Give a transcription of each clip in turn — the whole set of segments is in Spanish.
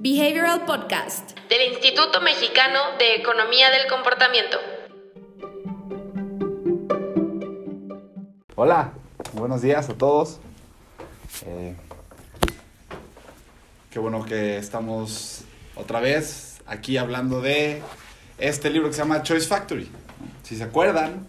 Behavioral Podcast del Instituto Mexicano de Economía del Comportamiento. Hola, buenos días a todos. Eh, qué bueno que estamos otra vez aquí hablando de este libro que se llama Choice Factory. Si se acuerdan,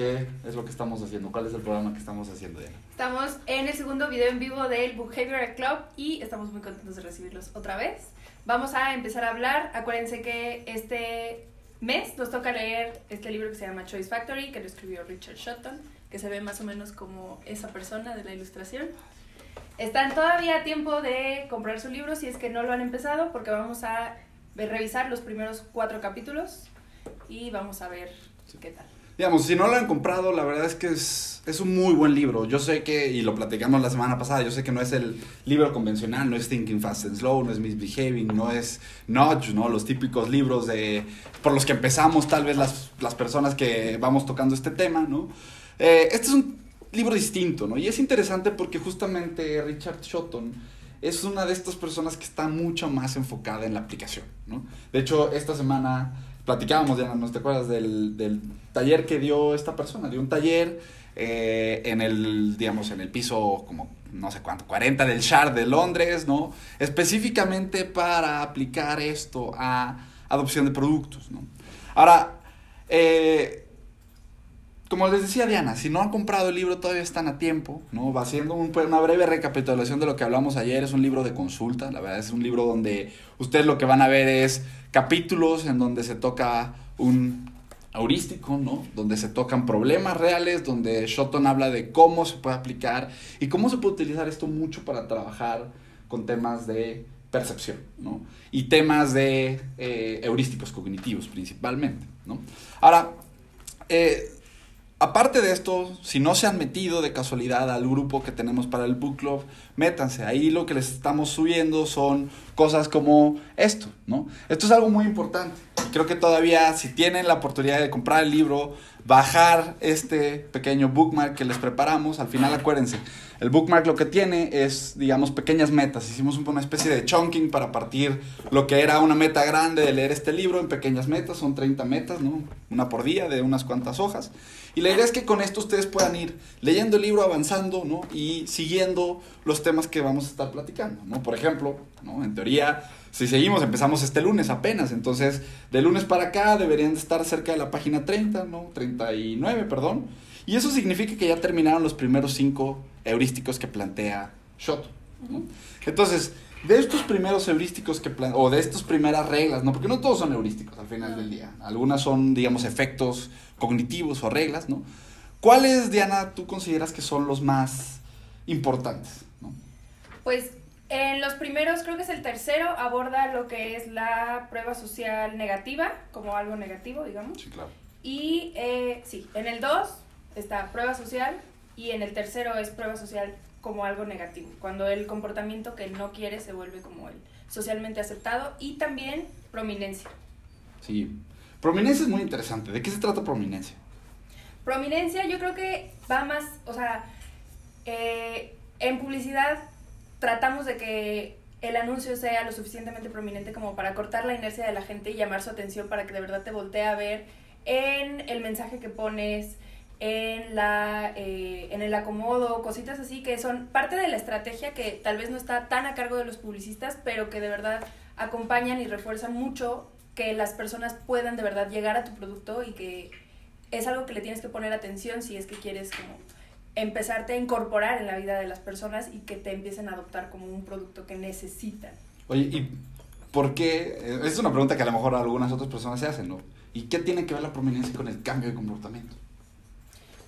¿qué es lo que estamos haciendo? ¿Cuál es el programa que estamos haciendo, Diana? Estamos en el segundo video en vivo del Behavioral Club y estamos muy contentos de recibirlos otra vez. Vamos a empezar a hablar. Acuérdense que este mes nos toca leer este libro que se llama Choice Factory, que lo escribió Richard Shotton, que se ve más o menos como esa persona de la ilustración. Están todavía a tiempo de comprar su libro si es que no lo han empezado, porque vamos a revisar los primeros cuatro capítulos y vamos a ver qué tal. Digamos, si no lo han comprado, la verdad es que es, es, un muy buen libro. Yo sé que, y lo platicamos la semana pasada, yo sé que no es el libro convencional, no es Thinking Fast and Slow, no es Misbehaving, no es Nudge, ¿no? Los típicos libros de, por los que empezamos tal vez las, las personas que vamos tocando este tema, ¿no? Eh, este es un libro distinto, ¿no? Y es interesante porque justamente Richard Shotton es una de estas personas que está mucho más enfocada en la aplicación, ¿no? De hecho, esta semana platicábamos, Diana, ¿no te acuerdas del, del, taller que dio esta persona? Dio un taller eh, en el, digamos, en el piso como, no sé cuánto, 40 del Shard de Londres, ¿no? Específicamente para aplicar esto a adopción de productos, ¿no? Ahora, eh, como les decía Diana, si no han comprado el libro todavía están a tiempo, ¿no? Va pues, una breve recapitulación de lo que hablamos ayer, es un libro de consulta, la verdad es un libro donde ustedes lo que van a ver es capítulos en donde se toca un heurístico, ¿no? Donde se tocan problemas reales, donde Shotton habla de cómo se puede aplicar y cómo se puede utilizar esto mucho para trabajar con temas de percepción, ¿no? Y temas de eh, heurísticos cognitivos principalmente, ¿no? Ahora, eh, Aparte de esto, si no se han metido de casualidad al grupo que tenemos para el book club, métanse. Ahí lo que les estamos subiendo son cosas como esto, ¿no? Esto es algo muy importante. Creo que todavía si tienen la oportunidad de comprar el libro, bajar este pequeño bookmark que les preparamos, al final acuérdense, el bookmark lo que tiene es, digamos, pequeñas metas. Hicimos una especie de chunking para partir lo que era una meta grande de leer este libro en pequeñas metas, son 30 metas, ¿no? Una por día de unas cuantas hojas. Y la idea es que con esto ustedes puedan ir leyendo el libro, avanzando, ¿no? Y siguiendo los temas que vamos a estar platicando, ¿no? Por ejemplo, ¿no? En teoría, si seguimos, empezamos este lunes apenas, entonces de lunes para acá deberían de estar cerca de la página 30, ¿no? 39, perdón. Y eso significa que ya terminaron los primeros cinco heurísticos que plantea Shot. ¿no? Entonces, de estos primeros heurísticos que plan o de estas primeras reglas, ¿no? Porque no todos son heurísticos al final del día. Algunas son, digamos, efectos cognitivos o reglas, ¿no? ¿Cuáles, Diana, tú consideras que son los más importantes? ¿no? Pues en los primeros, creo que es el tercero, aborda lo que es la prueba social negativa, como algo negativo, digamos. Sí, claro. Y eh, sí, en el 2 está prueba social y en el tercero es prueba social como algo negativo, cuando el comportamiento que no quiere se vuelve como el socialmente aceptado y también prominencia. Sí, prominencia es muy interesante. ¿De qué se trata prominencia? Prominencia yo creo que va más, o sea, eh, en publicidad tratamos de que el anuncio sea lo suficientemente prominente como para cortar la inercia de la gente y llamar su atención para que de verdad te voltee a ver en el mensaje que pones, en, la, eh, en el acomodo, cositas así que son parte de la estrategia que tal vez no está tan a cargo de los publicistas, pero que de verdad acompañan y refuerzan mucho que las personas puedan de verdad llegar a tu producto y que es algo que le tienes que poner atención si es que quieres como empezarte a incorporar en la vida de las personas y que te empiecen a adoptar como un producto que necesitan. Oye, ¿y por qué? Es una pregunta que a lo mejor algunas otras personas se hacen, ¿no? ¿Y qué tiene que ver la prominencia con el cambio de comportamiento?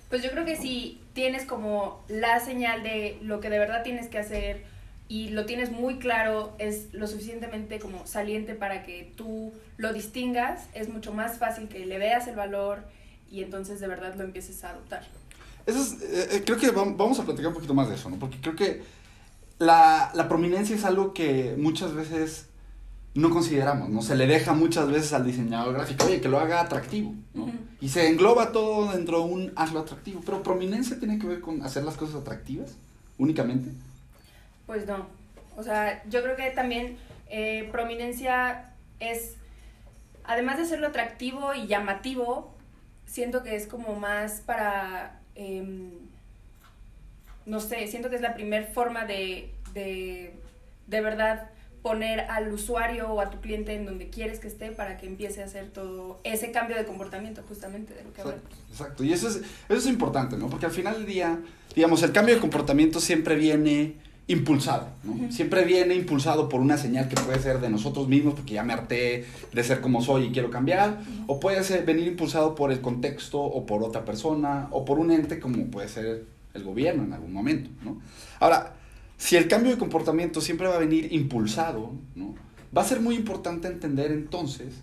Pues yo creo que si tienes como la señal de lo que de verdad tienes que hacer y lo tienes muy claro, es lo suficientemente como saliente para que tú lo distingas, es mucho más fácil que le veas el valor y entonces de verdad lo empieces a adoptar. Eso es, eh, creo que vamos a platicar un poquito más de eso, ¿no? Porque creo que la, la prominencia es algo que muchas veces no consideramos, ¿no? Se le deja muchas veces al diseñador gráfico, oye, que lo haga atractivo, ¿no? Y se engloba todo dentro de un hazlo atractivo. Pero prominencia tiene que ver con hacer las cosas atractivas, únicamente. Pues no. O sea, yo creo que también eh, prominencia es, además de serlo atractivo y llamativo, siento que es como más para, em, no sé, siento que es la primera forma de, de, de verdad poner al usuario o a tu cliente en donde quieres que esté para que empiece a hacer todo ese cambio de comportamiento justamente de lo que Exacto, exacto. Y eso es, eso es importante, ¿no? Porque al final del día, digamos, el cambio de comportamiento siempre viene impulsado, ¿no? Siempre viene impulsado por una señal que puede ser de nosotros mismos, porque ya me harté de ser como soy y quiero cambiar, o puede ser, venir impulsado por el contexto o por otra persona o por un ente como puede ser el gobierno en algún momento, ¿no? Ahora, si el cambio de comportamiento siempre va a venir impulsado, ¿no? va a ser muy importante entender entonces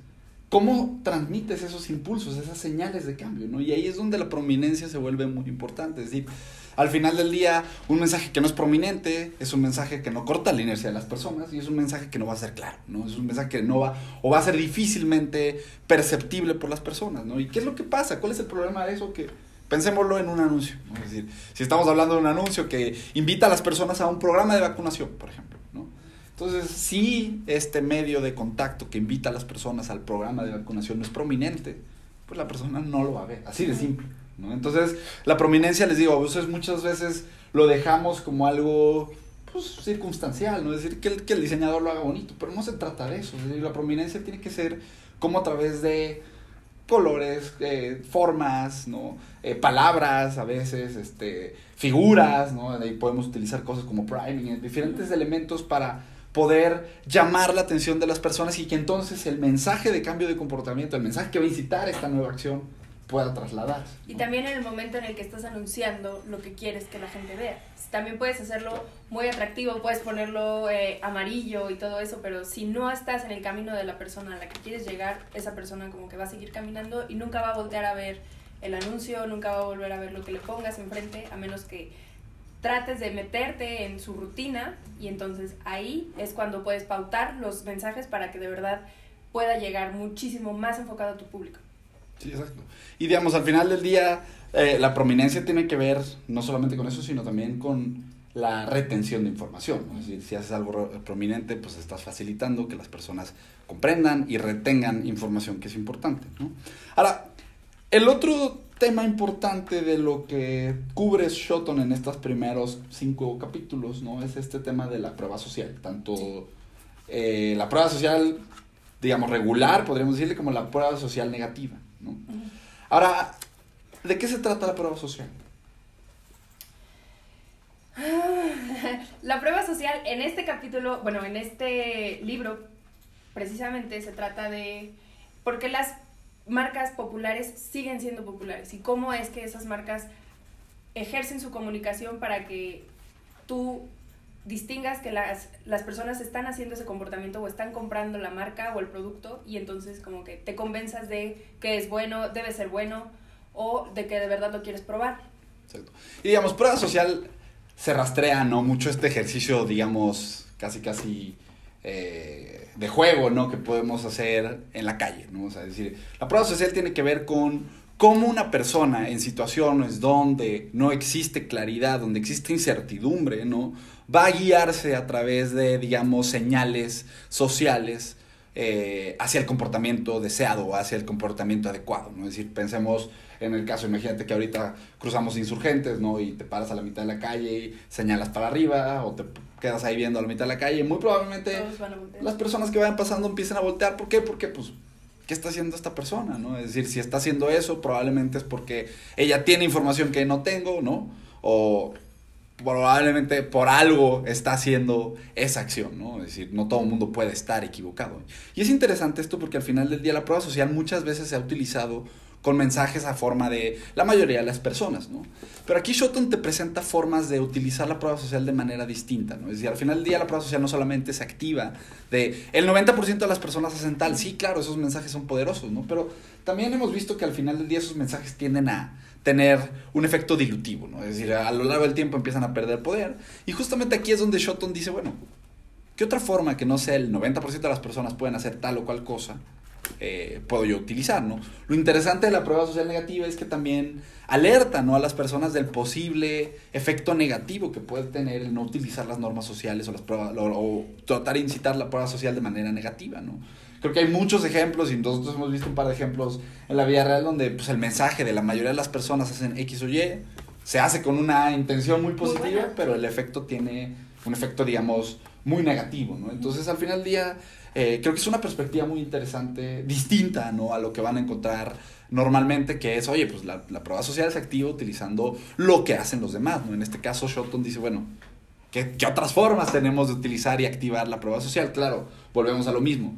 cómo transmites esos impulsos, esas señales de cambio, ¿no? Y ahí es donde la prominencia se vuelve muy importante. Es decir, al final del día, un mensaje que no es prominente es un mensaje que no corta la inercia de las personas y es un mensaje que no va a ser claro, ¿no? Es un mensaje que no va o va a ser difícilmente perceptible por las personas, ¿no? ¿Y qué es lo que pasa? ¿Cuál es el problema de eso? Que pensémoslo en un anuncio. Es decir, si estamos hablando de un anuncio que invita a las personas a un programa de vacunación, por ejemplo. Entonces, si este medio de contacto que invita a las personas al programa de vacunación no es prominente, pues la persona no lo va a ver, así de simple. Entonces, la prominencia, les digo, a veces muchas veces lo dejamos como algo pues, circunstancial, ¿no? Es decir, que el, diseñador lo haga bonito, pero no se trata de eso. La prominencia tiene que ser como a través de colores, eh, formas, ¿no? Eh, palabras a veces, este, figuras, ¿no? Ahí podemos utilizar cosas como priming, diferentes elementos para poder llamar la atención de las personas y que entonces el mensaje de cambio de comportamiento, el mensaje que va a incitar esta nueva acción, pueda trasladarse. Y también en el momento en el que estás anunciando lo que quieres que la gente vea. También puedes hacerlo muy atractivo, puedes ponerlo eh, amarillo y todo eso, pero si no estás en el camino de la persona a la que quieres llegar, esa persona como que va a seguir caminando y nunca va a voltear a ver el anuncio, nunca va a volver a ver lo que le pongas enfrente, a menos que trates de meterte en su rutina y entonces ahí es cuando puedes pautar los mensajes para que de verdad pueda llegar muchísimo más enfocado a tu público. Sí, exacto. Y digamos, al final del día, eh, la prominencia tiene que ver no solamente con eso, sino también con la retención de información. Es decir, si haces algo prominente, pues estás facilitando que las personas comprendan y retengan información que es importante. ¿no? Ahora, el otro tema importante de lo que cubre Shoton en estos primeros cinco capítulos, ¿no? Es este tema de la prueba social. Tanto eh, la prueba social, digamos, regular, podríamos decirle, como la prueba social negativa. Ahora, ¿de qué se trata la prueba social? La prueba social en este capítulo, bueno, en este libro, precisamente se trata de por qué las marcas populares siguen siendo populares y cómo es que esas marcas ejercen su comunicación para que tú distingas que las, las personas están haciendo ese comportamiento o están comprando la marca o el producto y entonces como que te convenzas de que es bueno, debe ser bueno o de que de verdad lo quieres probar. Exacto. Y digamos, prueba social se rastrea, ¿no? Mucho este ejercicio, digamos, casi, casi eh, de juego, ¿no? Que podemos hacer en la calle, ¿no? O sea, decir, la prueba social tiene que ver con cómo una persona en situaciones donde no existe claridad, donde existe incertidumbre, ¿no? Va a guiarse a través de, digamos, señales sociales eh, hacia el comportamiento deseado o hacia el comportamiento adecuado, ¿no? Es decir, pensemos en el caso, imagínate que ahorita cruzamos insurgentes, ¿no? Y te paras a la mitad de la calle y señalas para arriba o te quedas ahí viendo a la mitad de la calle. Muy probablemente las personas que vayan pasando empiecen a voltear. ¿Por qué? Porque, pues, ¿qué está haciendo esta persona, no? Es decir, si está haciendo eso, probablemente es porque ella tiene información que no tengo, ¿no? O probablemente por algo está haciendo esa acción, ¿no? Es decir, no todo el mundo puede estar equivocado. Y es interesante esto porque al final del día la prueba social muchas veces se ha utilizado con mensajes a forma de la mayoría de las personas, ¿no? Pero aquí Shoton te presenta formas de utilizar la prueba social de manera distinta, ¿no? Es decir, al final del día la prueba social no solamente se activa de el 90% de las personas hacen tal, sí, claro, esos mensajes son poderosos, ¿no? Pero también hemos visto que al final del día esos mensajes tienden a tener un efecto dilutivo, ¿no? Es decir, a lo largo del tiempo empiezan a perder poder y justamente aquí es donde Shoton dice, bueno, ¿qué otra forma que no sea el 90% de las personas pueden hacer tal o cual cosa? Eh, puedo yo utilizar, ¿no? Lo interesante de la prueba social negativa es que también alerta, ¿no? A las personas del posible efecto negativo que puede tener el no utilizar las normas sociales o las pruebas, o, o tratar de incitar la prueba social de manera negativa, ¿no? Creo que hay muchos ejemplos y nosotros hemos visto un par de ejemplos en la vida real donde pues, el mensaje de la mayoría de las personas hacen X o Y, se hace con una intención muy positiva, pero el efecto tiene un efecto, digamos, muy negativo, ¿no? Entonces, al final del día, eh, creo que es una perspectiva muy interesante, distinta, ¿no? A lo que van a encontrar normalmente, que es, oye, pues la, la prueba social se activa utilizando lo que hacen los demás, ¿no? En este caso, Shotton dice, bueno, ¿qué, qué otras formas tenemos de utilizar y activar la prueba social? Claro, volvemos a lo mismo.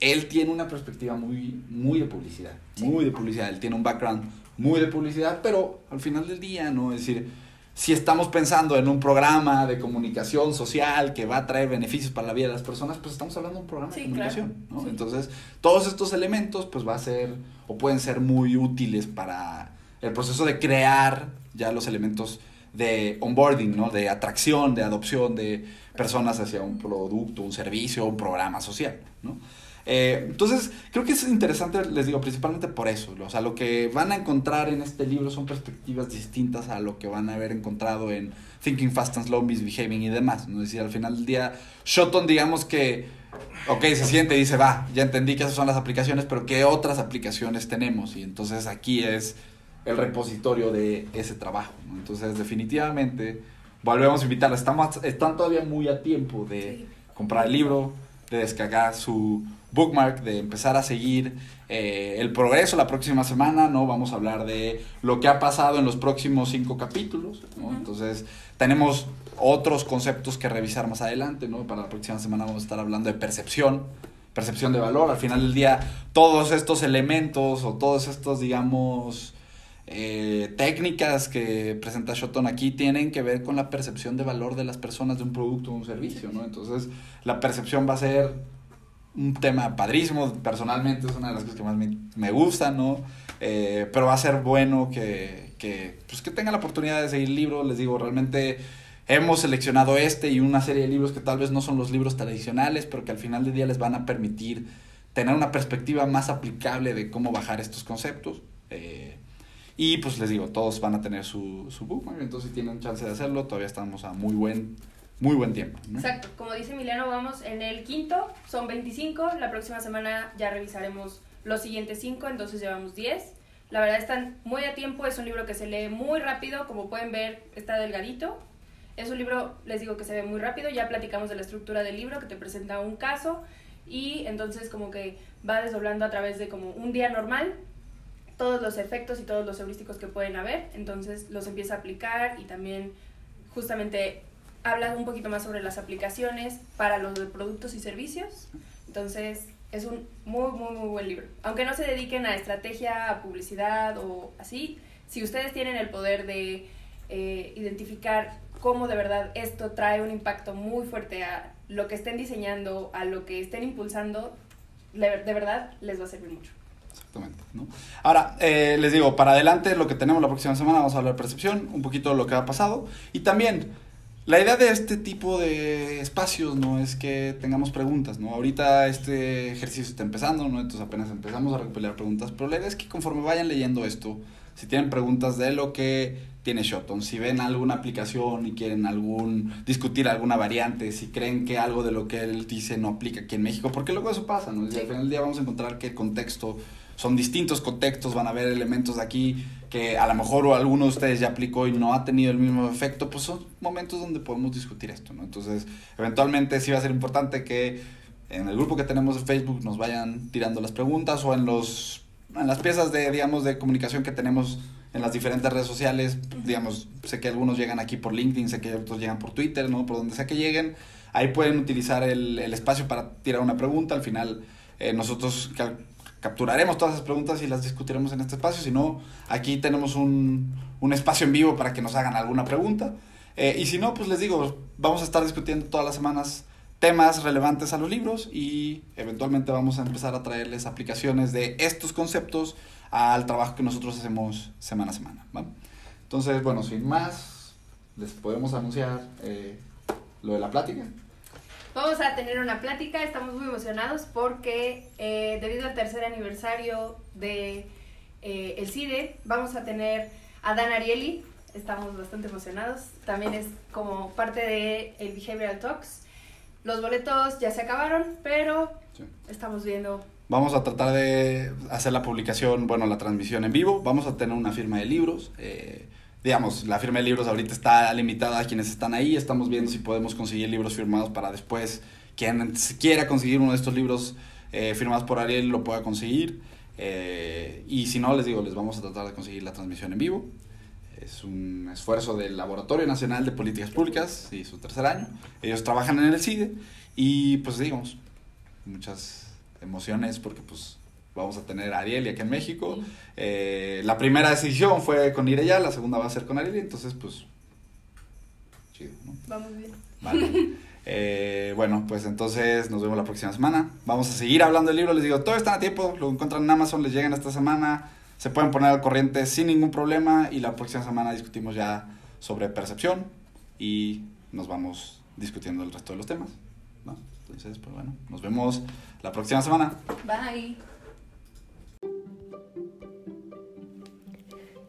Él tiene una perspectiva muy, muy de publicidad, muy de publicidad. Él tiene un background muy de publicidad, pero al final del día, ¿no? Es decir, si estamos pensando en un programa de comunicación social que va a traer beneficios para la vida de las personas, pues estamos hablando de un programa Sí, de comunicación, claro. ¿no? Sí. Entonces, todos estos elementos, pues va a ser, o pueden ser muy útiles para el proceso de crear ya los elementos de onboarding, ¿no? De atracción, de adopción de personas hacia un producto, un servicio, un programa social, ¿no? Eh, entonces, creo que es interesante, les digo, principalmente por eso. O sea, lo que van a encontrar en este libro son perspectivas distintas a lo que van a haber encontrado en Thinking Fast and Slow, Misbehaving y demás. ¿no? Es decir, al final del día, Shotton, digamos que, ok, se siente y dice, va, ya entendí que esas son las aplicaciones, pero ¿qué otras aplicaciones tenemos? Y entonces aquí es el repositorio de ese trabajo. ¿no? Entonces, definitivamente, volvemos a invitarla. Estamos, están todavía muy a tiempo de comprar el libro, de descargar su bookmark, de empezar a seguir eh, el progreso la próxima semana, ¿no? Vamos a hablar de lo que ha pasado en los próximos cinco capítulos, ¿no? Entonces, tenemos otros conceptos que revisar más adelante, ¿no? Para la próxima semana vamos a estar hablando de percepción, percepción de valor. Al final del día, todos estos elementos o todos estos, digamos, eh, técnicas que presenta Shoton aquí tienen que ver con la percepción de valor de las personas de un producto o un servicio, ¿no? Entonces, la percepción va a ser un tema padrísimo, personalmente es una de las cosas que más me, me gusta, ¿no? Eh, pero va a ser bueno que, que, pues que tengan la oportunidad de seguir el libro, les digo, realmente hemos seleccionado este y una serie de libros que tal vez no son los libros tradicionales, pero que al final del día les van a permitir tener una perspectiva más aplicable de cómo bajar estos conceptos. Eh, y pues les digo, todos van a tener su, su bookmark, entonces si tienen chance de hacerlo, todavía estamos a muy buen, muy buen tiempo. ¿no? Exacto, como dice Emiliano, vamos en el quinto, son 25, la próxima semana ya revisaremos los siguientes 5, entonces llevamos 10. La verdad están muy a tiempo, es un libro que se lee muy rápido, como pueden ver está delgadito. Es un libro, les digo que se ve muy rápido, ya platicamos de la estructura del libro, que te presenta un caso y entonces como que va desdoblando a través de como un día normal todos los efectos y todos los heurísticos que pueden haber, entonces los empieza a aplicar y también justamente habla un poquito más sobre las aplicaciones para los productos y servicios. Entonces, es un muy, muy, muy buen libro. Aunque no se dediquen a estrategia, a publicidad o así, si ustedes tienen el poder de eh, identificar cómo de verdad esto trae un impacto muy fuerte a lo que estén diseñando, a lo que estén impulsando, de verdad les va a servir mucho. Exactamente, ¿no? Ahora, eh, les digo, para adelante lo que tenemos la próxima semana, vamos a hablar de percepción, un poquito de lo que ha pasado. Y también, la idea de este tipo de espacios, ¿no? Es que tengamos preguntas, ¿no? Ahorita este ejercicio está empezando, ¿no? Entonces apenas empezamos a recopilar preguntas, pero la idea es que conforme vayan leyendo esto, si tienen preguntas de lo que tiene Shoton, si ven alguna aplicación y quieren algún discutir alguna variante, si creen que algo de lo que él dice no aplica aquí en México, porque luego eso pasa, ¿no? Y al final del día vamos a encontrar que el contexto son distintos contextos, van a haber elementos de aquí que a lo mejor alguno de ustedes ya aplicó y no ha tenido el mismo efecto, pues son momentos donde podemos discutir esto, ¿no? Entonces, eventualmente sí va a ser importante que en el grupo que tenemos de Facebook nos vayan tirando las preguntas o en los en las piezas de digamos de comunicación que tenemos en las diferentes redes sociales, digamos, sé que algunos llegan aquí por LinkedIn, sé que otros llegan por Twitter, ¿no? Por donde sea que lleguen, ahí pueden utilizar el, el espacio para tirar una pregunta, al final eh, nosotros capturaremos todas esas preguntas y las discutiremos en este espacio. Si no, aquí tenemos un, un espacio en vivo para que nos hagan alguna pregunta. Eh, y si no, pues les digo, vamos a estar discutiendo todas las semanas temas relevantes a los libros y eventualmente vamos a empezar a traerles aplicaciones de estos conceptos al trabajo que nosotros hacemos semana a semana. ¿va? Entonces, bueno, sin más, les podemos anunciar eh, lo de la plática. Vamos a tener una plática, estamos muy emocionados porque eh, debido al tercer aniversario de eh, el CIDE, vamos a tener a Dan Ariely, estamos bastante emocionados, también es como parte de el Behavioral Talks. Los boletos ya se acabaron, pero Sí. estamos viendo Vamos a tratar de hacer la publicación, bueno, la transmisión en vivo. Vamos a tener una firma de libros. eh, digamos, la firma de libros ahorita está limitada a quienes están ahí. Estamos viendo si podemos conseguir libros firmados para después, quien quiera conseguir uno de estos libros eh, firmados por Ariel lo pueda conseguir. Eh, y si no, les digo, les vamos a tratar de conseguir la transmisión en vivo. Es un esfuerzo del Laboratorio Nacional de Políticas Públicas y su tercer año. Ellos trabajan en el CIDE y pues digamos, muchas emociones porque pues vamos a tener a Ariel y acá en México. Eh, la primera decisión fue con Ireya, la segunda va a ser con Ariel, entonces pues chido, ¿no? Vamos bien. Vale. Eh, bueno, pues entonces nos vemos la próxima semana. Vamos a seguir hablando del libro. Les digo, todo está a tiempo. Lo encuentran en Amazon, les llegan esta semana. Se pueden poner al corriente sin ningún problema. Y la próxima semana discutimos ya sobre percepción. Y nos vamos discutiendo el resto de los temas. ¿no? Entonces, pues bueno, nos vemos la próxima semana. Bye.